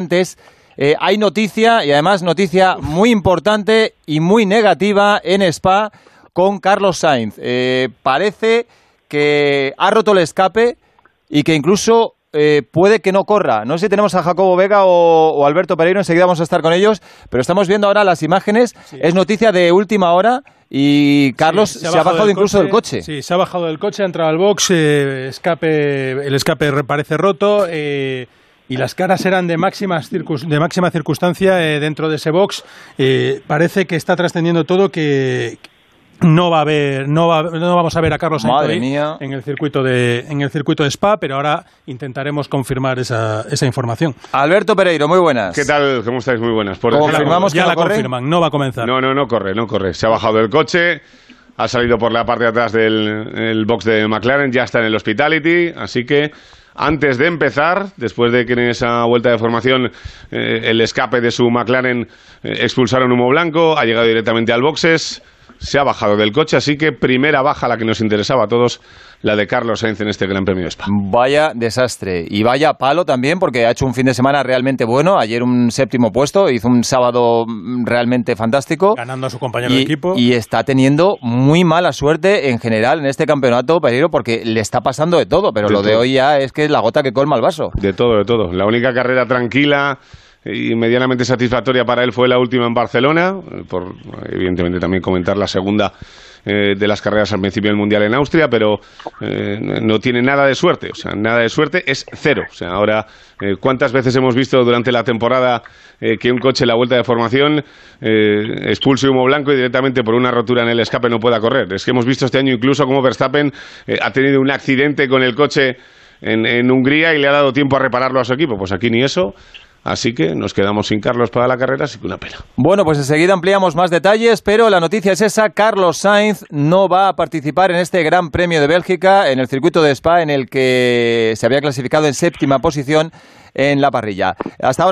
antes, eh, hay noticia y además noticia muy importante y muy negativa en Spa con Carlos Sainz. Eh, parece que ha roto el escape y que incluso eh, puede que no corra. No sé si tenemos a Jacobo Vega o, o Alberto Pereiro, enseguida vamos a estar con ellos, pero estamos viendo ahora las imágenes. Es noticia de última hora y Carlos Sí, se, ha bajado, incluso del coche. Sí, se ha bajado del coche, ha entrado al box, eh, escape, el escape re- parece roto eh, y las caras eran de, máximas circus- de máxima circunstancia eh, dentro de ese box. Eh, parece que está trascendiendo todo que no va a haber, no, va- no vamos a ver a Carlos Sainz en el circuito de en el circuito de Spa, pero ahora intentaremos confirmar esa, esa información. Alberto Pereiro, muy buenas. ¿Qué tal? ¿Cómo estáis? Muy buenas. Por ¿Confirmamos? decirlo- ¿Confirmamos ya que la no corre? confirman, no va a comenzar. No, no, no corre, no corre. Se ha bajado del coche, ha salido por la parte de atrás del el box de McLaren, ya está en el Hospitality, así que antes de empezar, después de que en esa vuelta de formación eh, el escape de su McLaren eh, expulsaron humo blanco, ha llegado directamente al boxes, se ha bajado del coche, así que primera baja la que nos interesaba a todos, la de Carlos Sainz en este Gran Premio de Spa. Vaya desastre. Y vaya palo también, porque ha hecho un fin de semana realmente bueno. Ayer un séptimo puesto, hizo un sábado mm, realmente fantástico. Ganando a su compañero de equipo. y está teniendo muy mala suerte en general en este campeonato, Pereiro, porque le está pasando de todo. Pero De lo de hoy ya es que es la gota que colma el vaso. De todo, de todo. La única carrera tranquila y medianamente satisfactoria para él fue la última en Barcelona, eh, por evidentemente también comentar la segunda eh, de las carreras al principio del Mundial en Austria, pero eh, no tiene nada de suerte, o sea, nada de suerte es cero. O sea, ahora, ¿cuántas veces hemos visto durante la temporada que un coche en la vuelta de formación expulse humo blanco y directamente por una rotura en el escape no pueda correr? Es que hemos visto este año incluso cómo Verstappen ha tenido un accidente con el coche en, en Hungría y le ha dado tiempo a repararlo a su equipo. Pues aquí ni eso. Así que nos quedamos sin Carlos para la carrera, así que una pena. Bueno, pues enseguida ampliamos más detalles, pero la noticia es esa. Carlos Sainz no va a participar en este Gran Premio de Bélgica, en el circuito de Spa, en el que se había clasificado en séptima posición en la parrilla. Hasta ahora.